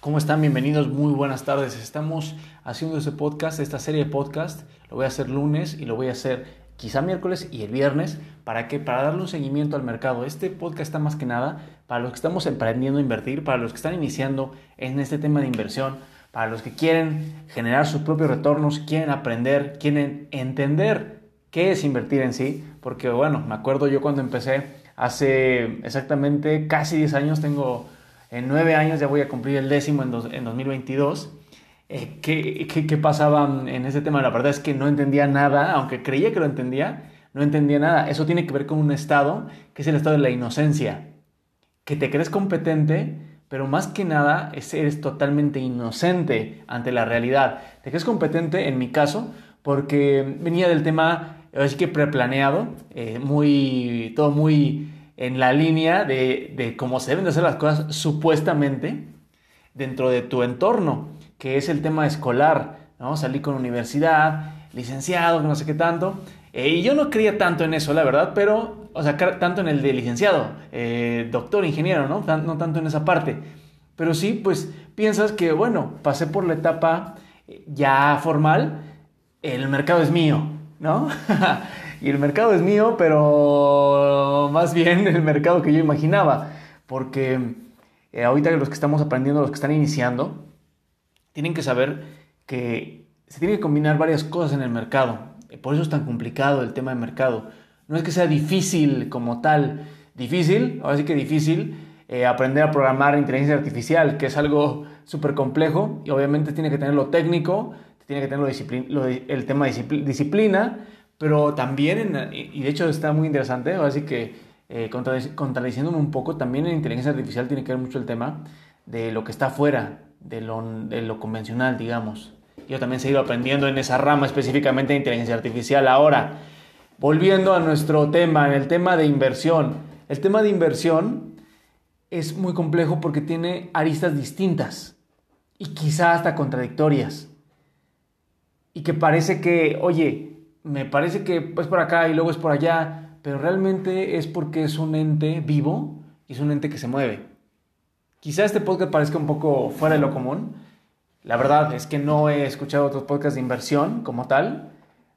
¿Cómo están? Bienvenidos, muy buenas tardes. Estamos haciendo este podcast, esta serie de podcast. Lo voy a hacer lunes y lo voy a hacer quizá miércoles y el viernes. ¿Para qué? Para darle un seguimiento al mercado. Este podcast está más que nada para los que estamos emprendiendo a invertir, para los que están iniciando en este tema de inversión, para los que quieren generar sus propios retornos, quieren aprender, quieren entender qué es invertir en sí. Porque bueno, me acuerdo yo cuando empecé hace exactamente casi 10 años, tengo en 9 años, ya voy a cumplir el décimo en, en 2022. Eh, ¿qué, qué, qué, pasaba en ese tema? La verdad es que no entendía nada, aunque creía que lo entendía, no entendía nada. Eso tiene que ver con un estado, que es el estado de la inocencia, que te crees competente, pero más que nada eres totalmente inocente ante la realidad. Te crees competente, en mi caso, porque venía del tema, así que preplaneado, eh, muy, todo muy en la línea de, de cómo se deben de hacer las cosas supuestamente dentro de tu entorno que es el tema escolar, ¿no? Salí con universidad, licenciado, no sé qué tanto. Eh, y yo no creía tanto en eso, la verdad, pero, o sea, tanto en el de licenciado, eh, doctor, ingeniero, ¿no? no tanto en esa parte. Pero sí, pues piensas que, bueno, pasé por la etapa ya formal, el mercado es mío, ¿no? y el mercado es mío, pero más bien el mercado que yo imaginaba, porque ahorita los que estamos aprendiendo, los que están iniciando, tienen que saber que se tienen que combinar varias cosas en el mercado. Por eso es tan complicado el tema de mercado. No es que sea difícil como tal. Difícil, ahora sí que difícil, eh, aprender a programar inteligencia artificial, que es algo súper complejo y obviamente tiene que tener lo técnico, tiene que tener lo el tema disciplina, pero también, y de hecho está muy interesante, así que eh, contradiciéndome un poco, también en inteligencia artificial tiene que ver mucho el tema de lo que está afuera, de lo, convencional, digamos. Yo también he seguido aprendiendo en esa rama específicamente de inteligencia artificial. Ahora, volviendo a nuestro tema, en el tema de inversión. El tema de inversión es muy complejo porque tiene aristas distintas y quizá hasta contradictorias. Y que parece que, oye, me parece que es por acá y luego es por allá, pero realmente es porque es un ente vivo y es un ente que se mueve. Quizá este podcast parezca un poco fuera de lo común. La verdad es que no he escuchado otros podcasts de inversión como tal,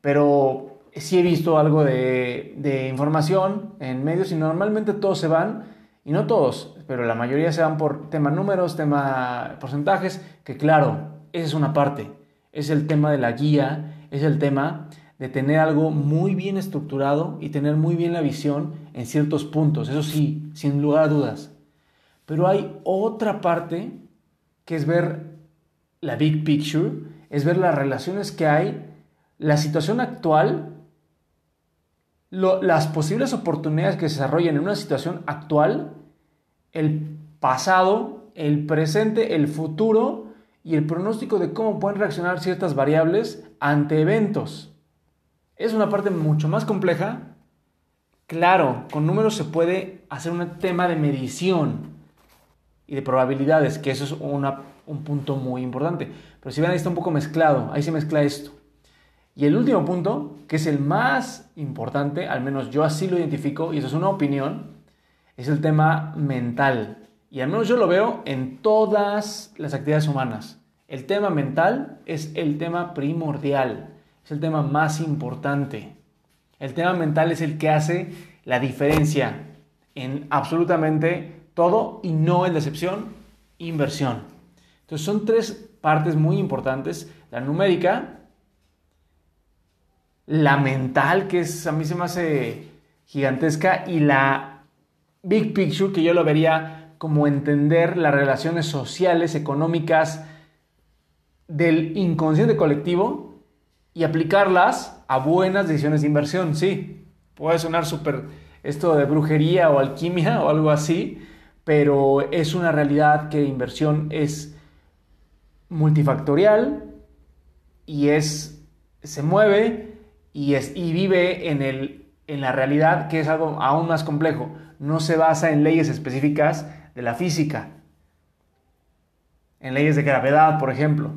pero sí he visto algo de, información en medios y normalmente todos se van, y no todos, pero la mayoría se van por tema números, tema porcentajes, que claro, esa es una parte. Es el tema de la guía, es el tema de tener algo muy bien estructurado y tener muy bien la visión en ciertos puntos. Eso sí, sin lugar a dudas. Pero hay otra parte que es ver la big picture, es ver las relaciones que hay, la situación actual, las posibles oportunidades que se desarrollan en una situación actual, el pasado, el presente, el futuro y el pronóstico de cómo pueden reaccionar ciertas variables ante eventos. Es una parte mucho más compleja. Claro, con números se puede hacer un tema de medición, y de probabilidades, que eso es un punto muy importante. Pero si ven, ahí está un poco mezclado, ahí se mezcla esto. Y el último punto, que es el más importante, al menos yo así lo identifico, y eso es una opinión, es el tema mental. Y al menos yo lo veo en todas las actividades humanas. El tema mental es el tema primordial, es el tema más importante. El tema mental es el que hace la diferencia en absolutamente todo y no es decepción, inversión. Entonces son tres partes muy importantes. La numérica, la mental, que es, a mí se me hace gigantesca, y la big picture, que yo lo vería como entender las relaciones sociales, económicas del inconsciente colectivo y aplicarlas a buenas decisiones de inversión. Sí, puede sonar súper esto de brujería o alquimia o algo así, pero es una realidad que inversión es multifactorial y es, se mueve y, es, y vive en, el, en la realidad que es algo aún más complejo. No se basa en leyes específicas de la física, en leyes de gravedad, por ejemplo,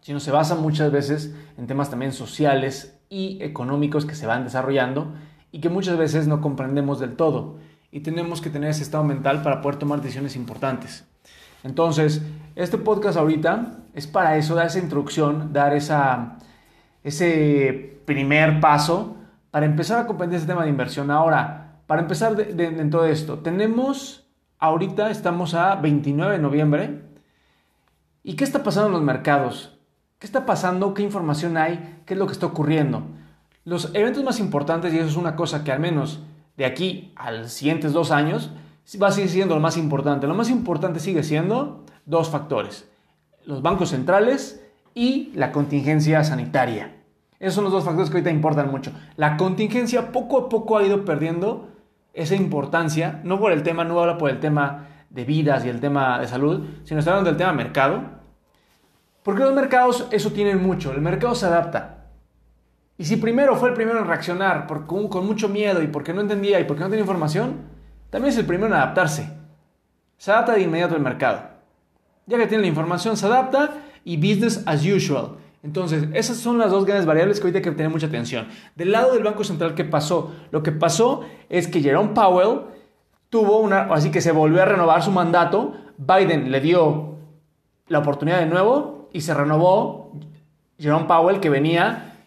sino se basa muchas veces en temas también sociales y económicos que se van desarrollando y que muchas veces no comprendemos del todo y tenemos que tener ese estado mental para poder tomar decisiones importantes. Entonces, este podcast ahorita es para eso, dar esa introducción, dar esa, ese primer paso para empezar a comprender ese tema de inversión. Ahora, para empezar en todo esto, tenemos, ahorita estamos a 29 de noviembre, ¿y qué está pasando en los mercados? ¿Qué está pasando? ¿Qué información hay? ¿Qué es lo que está ocurriendo? Los eventos más importantes, y eso es una cosa que al menos de aquí a los siguientes dos años, va a seguir siendo lo más importante. Lo más importante sigue siendo dos factores. Los bancos centrales y la contingencia sanitaria. Esos son los dos factores que ahorita importan mucho. La contingencia poco a poco ha ido perdiendo esa importancia, no por el tema, no habla por el tema de vidas y el tema de salud, sino está hablando del tema mercado. Porque los mercados eso tienen mucho, el mercado se adapta. Y si primero fue el primero en reaccionar con, mucho miedo y porque no entendía y porque no tenía información, también es el primero en adaptarse. Se adapta de inmediato el mercado. Ya que tiene la información, se adapta y business as usual. Entonces, esas son las dos grandes variables que ahorita hay que tener mucha atención. Del lado del Banco Central, ¿qué pasó? Lo que pasó es que Jerome Powell tuvo una, así que se volvió a renovar su mandato, Biden le dio la oportunidad de nuevo y se renovó Jerome Powell, que venía,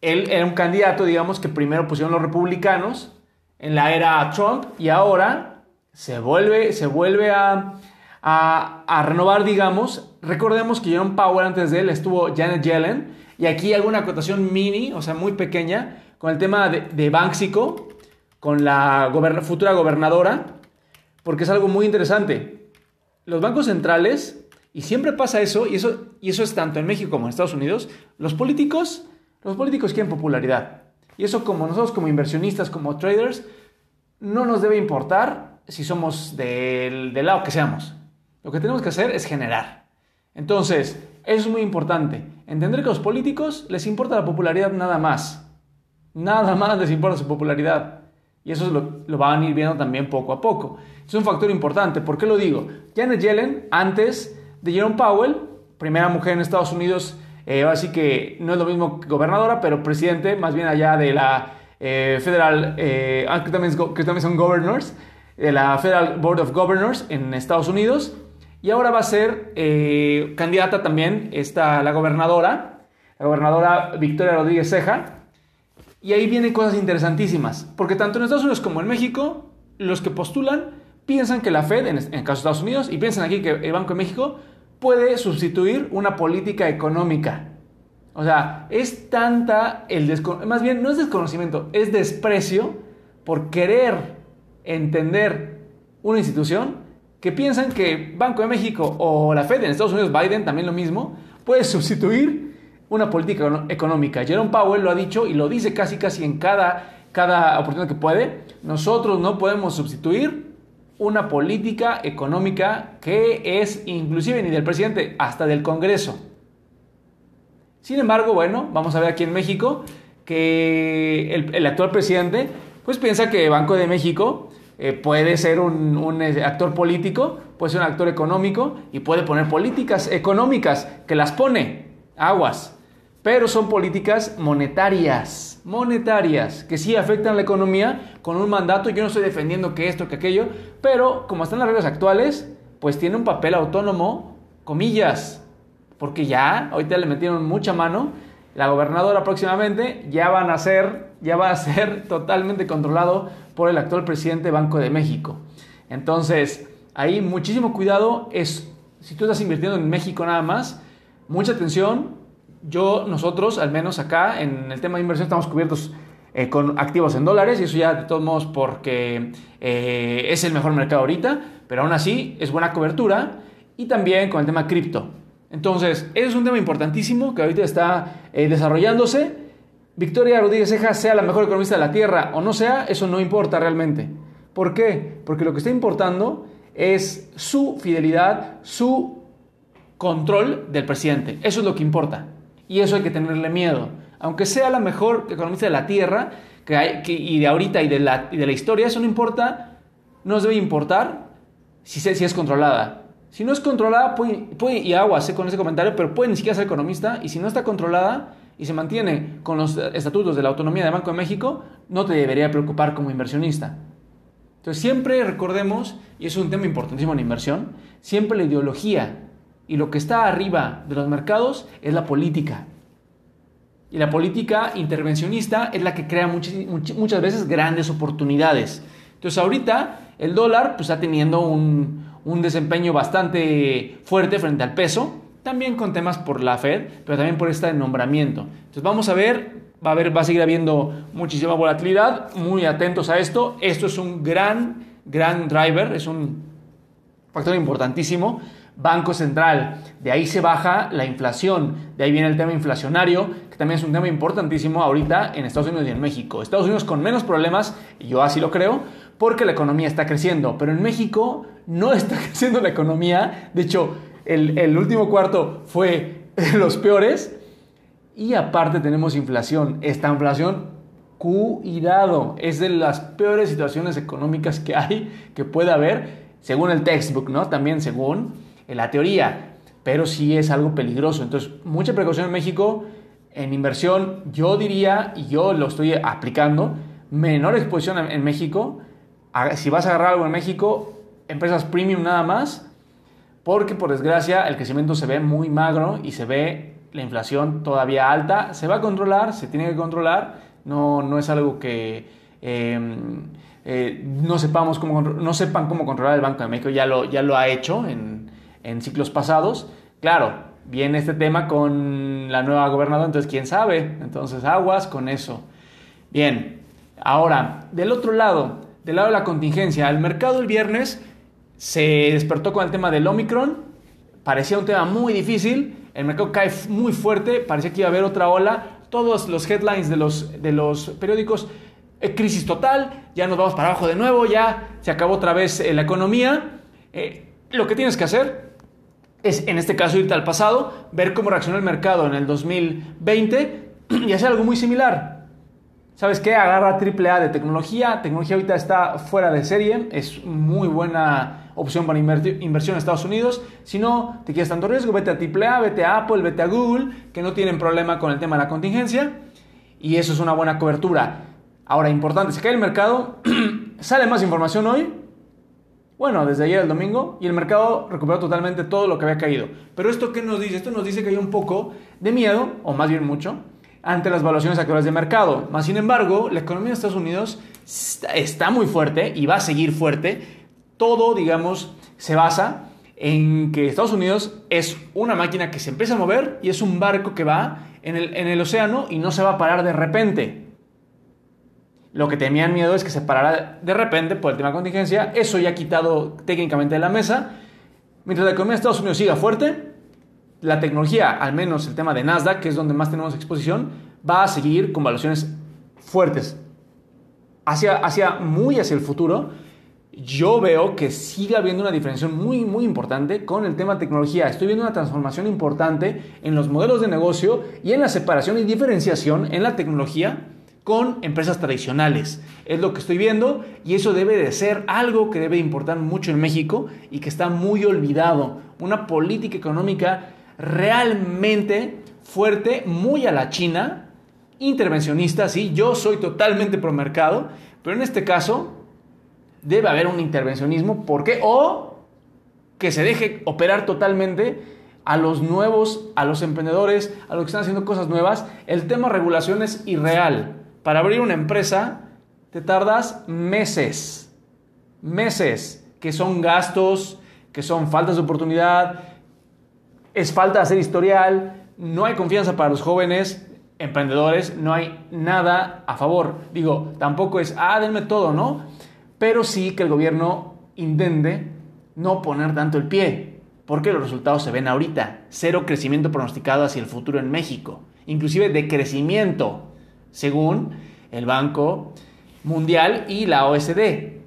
él era un candidato, digamos, que primero pusieron los republicanos en la era Trump y ahora se vuelve, se vuelve a a, renovar, digamos. Recordemos que Jerome Powell antes de él estuvo Janet Yellen y aquí alguna acotación mini, o sea, muy pequeña, con el tema de, de Banxico, con la futura gobernadora, porque es algo muy interesante. Los bancos centrales, y siempre pasa eso, y eso, y eso es tanto en México como en Estados Unidos, los políticos, los políticos quieren popularidad. Y eso como nosotros como inversionistas, como traders, no nos debe importar si somos del, del lado que seamos. Lo que tenemos que hacer es generar. Entonces, eso es muy importante. Entender que a los políticos les importa la popularidad nada más. Nada más les importa su popularidad. Y eso lo, lo, van a ir viendo también poco a poco. Es un factor importante. ¿Por qué lo digo? Janet Yellen, antes de Jerome Powell, primera mujer en Estados Unidos, eh, así que no es lo mismo que gobernadora, pero presidente, más bien allá de la eh, Federal, eh, también, que también son governors, de la Federal Board of Governors en Estados Unidos. Y ahora va a ser eh, candidata también esta, la gobernadora, la gobernadora Victoria Rodríguez Ceja. Y ahí vienen cosas interesantísimas, porque tanto en Estados Unidos como en México, los que postulan piensan que la Fed, en, el caso de Estados Unidos, y piensan aquí que el Banco de México puede sustituir una política económica. O sea, es tanta el desconocimiento, más bien no es desconocimiento, es desprecio por querer entender una institución que piensan que Banco de México o la Fed en Estados Unidos, Biden también lo mismo, puede sustituir una política económica. Jerome Powell lo ha dicho y lo dice casi casi en cada, cada oportunidad que puede. Nosotros no podemos sustituir una política económica que es inclusive ni del presidente, hasta del Congreso. Sin embargo, bueno, vamos a ver aquí en México que el, actual presidente pues piensa que Banco de México eh, puede ser un, eh, actor político, puede ser un actor económico y puede poner políticas económicas que las pone aguas, pero son políticas monetarias, monetarias, que sí afectan la economía con un mandato. Yo no estoy defendiendo que esto, que aquello, pero como están las reglas actuales, pues tiene un papel autónomo, comillas, porque ya ahorita le metieron mucha mano. La gobernadora próximamente ya van a ser, ya va a ser totalmente controlado por el actual presidente Banco de México. Entonces, ahí muchísimo cuidado es, si tú estás invirtiendo en México nada más, mucha atención. Yo, nosotros, al menos acá, en el tema de inversión, estamos cubiertos eh, con activos en dólares y eso ya de todos modos porque eh, es el mejor mercado ahorita, pero aún así es buena cobertura y también con el tema cripto. Entonces, ese es un tema importantísimo que ahorita está eh, desarrollándose Victoria Rodríguez Ceja sea la mejor economista de la Tierra o no sea, eso no importa realmente. ¿Por qué? Porque lo que está importando es su fidelidad, su control del presidente. Eso es lo que importa. Y eso hay que tenerle miedo. Aunque sea la mejor economista de la Tierra que hay, y de ahorita y de, la, y de la historia, eso no importa, no nos debe importar si, si es controlada. Si no es controlada, puede, puede y aguas con ese comentario, pero puede ni siquiera ser economista. Y si no está controlada, y se mantiene con los estatutos de la autonomía del Banco de México, no te debería preocupar como inversionista. Entonces siempre recordemos, y es un tema importantísimo en inversión, siempre la ideología y lo que está arriba de los mercados es la política. Y la política intervencionista es la que crea muchas, muchas veces grandes oportunidades. Entonces ahorita el dólar pues, está teniendo un, un desempeño bastante fuerte frente al peso, también con temas por la Fed, pero también por este nombramiento. Entonces vamos a ver, va a, haber, va a seguir habiendo muchísima volatilidad, muy atentos a esto. Esto es un gran, gran driver, es un factor importantísimo. Banco Central, de ahí se baja la inflación, de ahí viene el tema inflacionario, que también es un tema importantísimo ahorita en Estados Unidos y en México. Estados Unidos con menos problemas, yo así lo creo, porque la economía está creciendo, pero en México no está creciendo la economía, de hecho el, último cuarto fue los peores, y aparte tenemos inflación, esta inflación cuidado, es de las peores situaciones económicas que hay, que puede haber, según el textbook, ¿no? También según la teoría, pero sí es algo peligroso. Entonces, mucha precaución en México. En inversión, yo diría, y yo lo estoy aplicando, menor exposición en México. Si vas a agarrar algo en México, empresas premium nada más, porque por desgracia el crecimiento se ve muy magro y se ve la inflación todavía alta. Se va a controlar, se tiene que controlar, no, no es algo que em, eh, no, sepamos cómo, no sepan cómo controlar el Banco de México, ya lo, ya lo ha hecho en en ciclos pasados. Claro, viene este tema con la nueva gobernadora, entonces quién sabe, entonces aguas con eso. Bien, ahora, del otro lado, del lado de la contingencia, el mercado el viernes se despertó con el tema del Omicron, parecía un tema muy difícil, el mercado cae muy fuerte, parecía que iba a haber otra ola, todos los headlines de los, de los periódicos, eh, crisis total, ya nos vamos para abajo de nuevo, ya se acabó otra vez eh, la economía. Eh, lo que tienes que hacer es, en este caso, irte al pasado, ver cómo reaccionó el mercado en el 2020 y hacer algo muy similar. ¿Sabes qué? Agarra AAA de tecnología. Tecnología ahorita está fuera de serie. Es muy buena opción para inversión en Estados Unidos. Si no te quieres tanto riesgo, vete a AAA, vete a Apple, vete a Google, que no tienen problema con el tema de la contingencia. Y eso es una buena cobertura. Ahora, importante, se cae el mercado. Sale más información hoy bueno, desde ayer el domingo y el mercado recuperó totalmente todo lo que había caído. Pero esto qué nos dice? Esto nos dice que hay un poco de miedo, o más bien mucho, ante las valuaciones actuales de mercado. Más sin embargo, la economía de Estados Unidos está muy fuerte y va a seguir fuerte. Todo, digamos, se basa en que Estados Unidos es una máquina que se empieza a mover y es un barco que va en el, en el océano y no se va a parar de repente. Lo que tenían miedo es que se parara de repente por el tema contingencia. Eso ya ha quitado técnicamente de la mesa. Mientras la economía de Estados Unidos siga fuerte, la tecnología, al menos el tema de Nasdaq, que es donde más tenemos exposición, va a seguir con valuaciones fuertes. Hacia, hacia muy hacia el futuro, yo veo que sigue habiendo una diferencia muy, muy importante con el tema de tecnología. Estoy viendo una transformación importante en los modelos de negocio y en la separación y diferenciación en la tecnología con empresas tradicionales. Es lo que estoy viendo y eso debe de ser algo que debe importar mucho en México y que está muy olvidado. Una política económica realmente fuerte, muy a la China, intervencionista, sí, yo soy totalmente pro mercado, pero en este caso debe haber un intervencionismo, ¿por qué? O que se deje operar totalmente a los nuevos, a los emprendedores, a los que están haciendo cosas nuevas. El tema regulación es irreal. Para abrir una empresa te tardas meses, meses, que son gastos, que son faltas de oportunidad, es falta de hacer historial, no hay confianza para los jóvenes emprendedores, no hay nada a favor. Digo, tampoco es, ah, denme todo, ¿no? Pero sí que el gobierno intente no poner tanto el pie, porque los resultados se ven ahorita. Cero crecimiento pronosticado hacia el futuro en México, inclusive de crecimiento según el Banco Mundial y la OSD.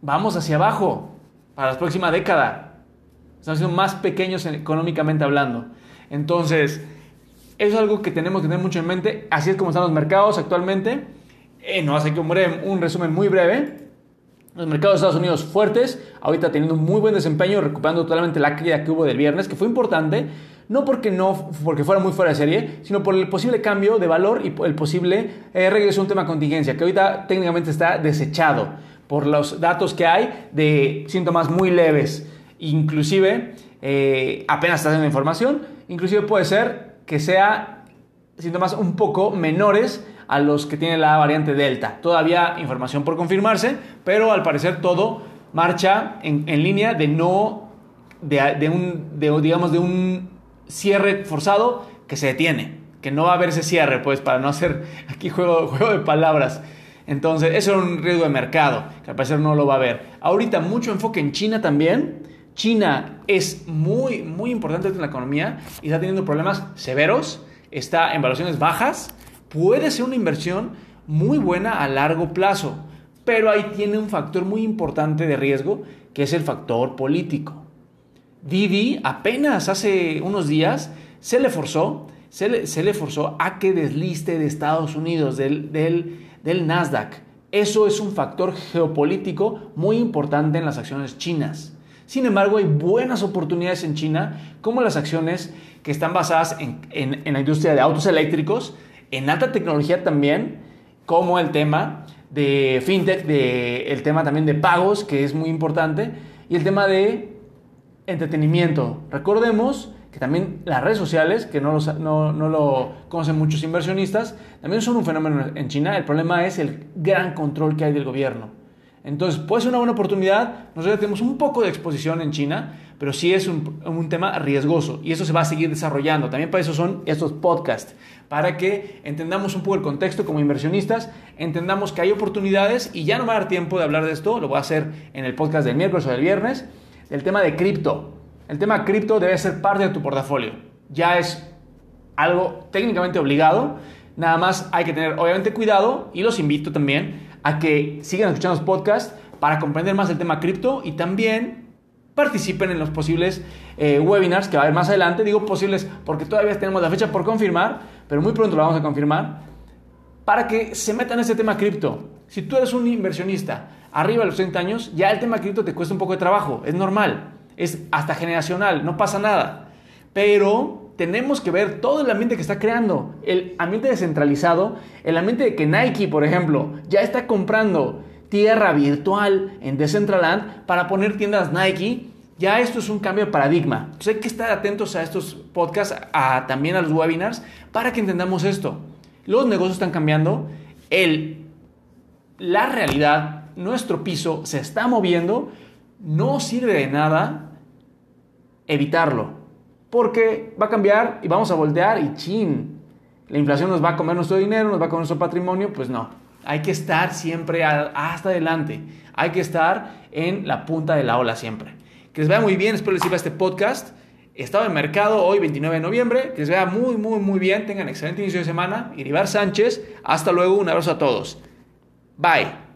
Vamos hacia abajo para la próxima década. Estamos siendo más pequeños económicamente hablando. Entonces, eso es algo que tenemos que tener mucho en mente. Así es como están los mercados actualmente. Eh, no hace que un resumen muy breve. Los mercados de Estados Unidos fuertes, ahorita teniendo un muy buen desempeño, recuperando totalmente la caída que hubo del viernes, que fue importante, no porque, no, porque fuera muy fuera de serie, sino por el posible cambio de valor y el posible eh, regreso a un tema contingencia, que ahorita técnicamente está desechado. por los datos que hay de síntomas muy leves. Inclusive, eh, apenas está haciendo información, inclusive puede ser que sea síntomas un poco menores a los que tiene la variante Delta. Todavía información por confirmarse, pero al parecer todo marcha en, línea de no, de, un, digamos, de un cierre forzado que se detiene, que no va a haber ese cierre, pues para no hacer aquí juego, juego de palabras. Entonces, eso es un riesgo de mercado, que al parecer no lo va a haber. Ahorita mucho enfoque en China también. China es muy, muy importante en la economía y está teniendo problemas severos, está en valuaciones bajas, puede ser una inversión muy buena a largo plazo, pero ahí tiene un factor muy importante de riesgo, que es el factor político. Didi apenas hace unos días se le forzó, se le, forzó a que desliste de Estados Unidos, del, Nasdaq. Eso es un factor geopolítico muy importante en las acciones chinas. Sin embargo, hay buenas oportunidades en China, como las acciones que están basadas en, la industria de autos eléctricos, en alta tecnología también, como el tema de fintech, de, el tema también de pagos, que es muy importante, y el tema de entretenimiento. Recordemos que también las redes sociales, que no, no, no, lo conocen muchos inversionistas, también son un fenómeno en China. El problema es el gran control que hay del gobierno. Entonces, puede ser una buena oportunidad. Nosotros tenemos un poco de exposición en China, pero sí es un, un, tema riesgoso y eso se va a seguir desarrollando. También para eso son estos podcasts, para que entendamos un poco el contexto como inversionistas, entendamos que hay oportunidades y ya no va a dar tiempo de hablar de esto, lo voy a hacer en el podcast del miércoles o del viernes, el tema de cripto. El tema cripto debe ser parte de tu portafolio. Ya es algo técnicamente obligado. Nada más hay que tener obviamente cuidado y los invito también a que sigan escuchando los podcasts para comprender más el tema cripto y también participen en los posibles eh, webinars que va a haber más adelante. Digo posibles porque todavía tenemos la fecha por confirmar, pero muy pronto lo vamos a confirmar, para que se metan en este tema cripto. Si tú eres un inversionista arriba de los 30 años, ya el tema cripto te cuesta un poco de trabajo, es normal es hasta generacional, no pasa nada. Pero tenemos que ver todo el ambiente que está creando, el ambiente descentralizado, el ambiente de que Nike, por ejemplo, ya está comprando tierra virtual en Decentraland para poner tiendas Nike. Ya esto es un cambio de paradigma. Entonces hay que estar atentos a estos podcasts, a, también a los webinars, para que entendamos esto. Los negocios están cambiando, el, la realidad, nuestro piso se está moviendo, no sirve de nada evitarlo. Porque va a cambiar y vamos a voltear y chin, la inflación nos va a comer nuestro dinero, nos va a comer nuestro patrimonio, pues no. Hay que estar siempre hasta adelante. Hay que estar en la punta de la ola siempre. Que les vea muy bien, espero les sirva este podcast. Estado en mercado hoy, 29 de noviembre. Que les vea muy, muy, muy bien. Tengan excelente inicio de semana. Iribar Sánchez. Hasta luego. Un abrazo a todos. Bye.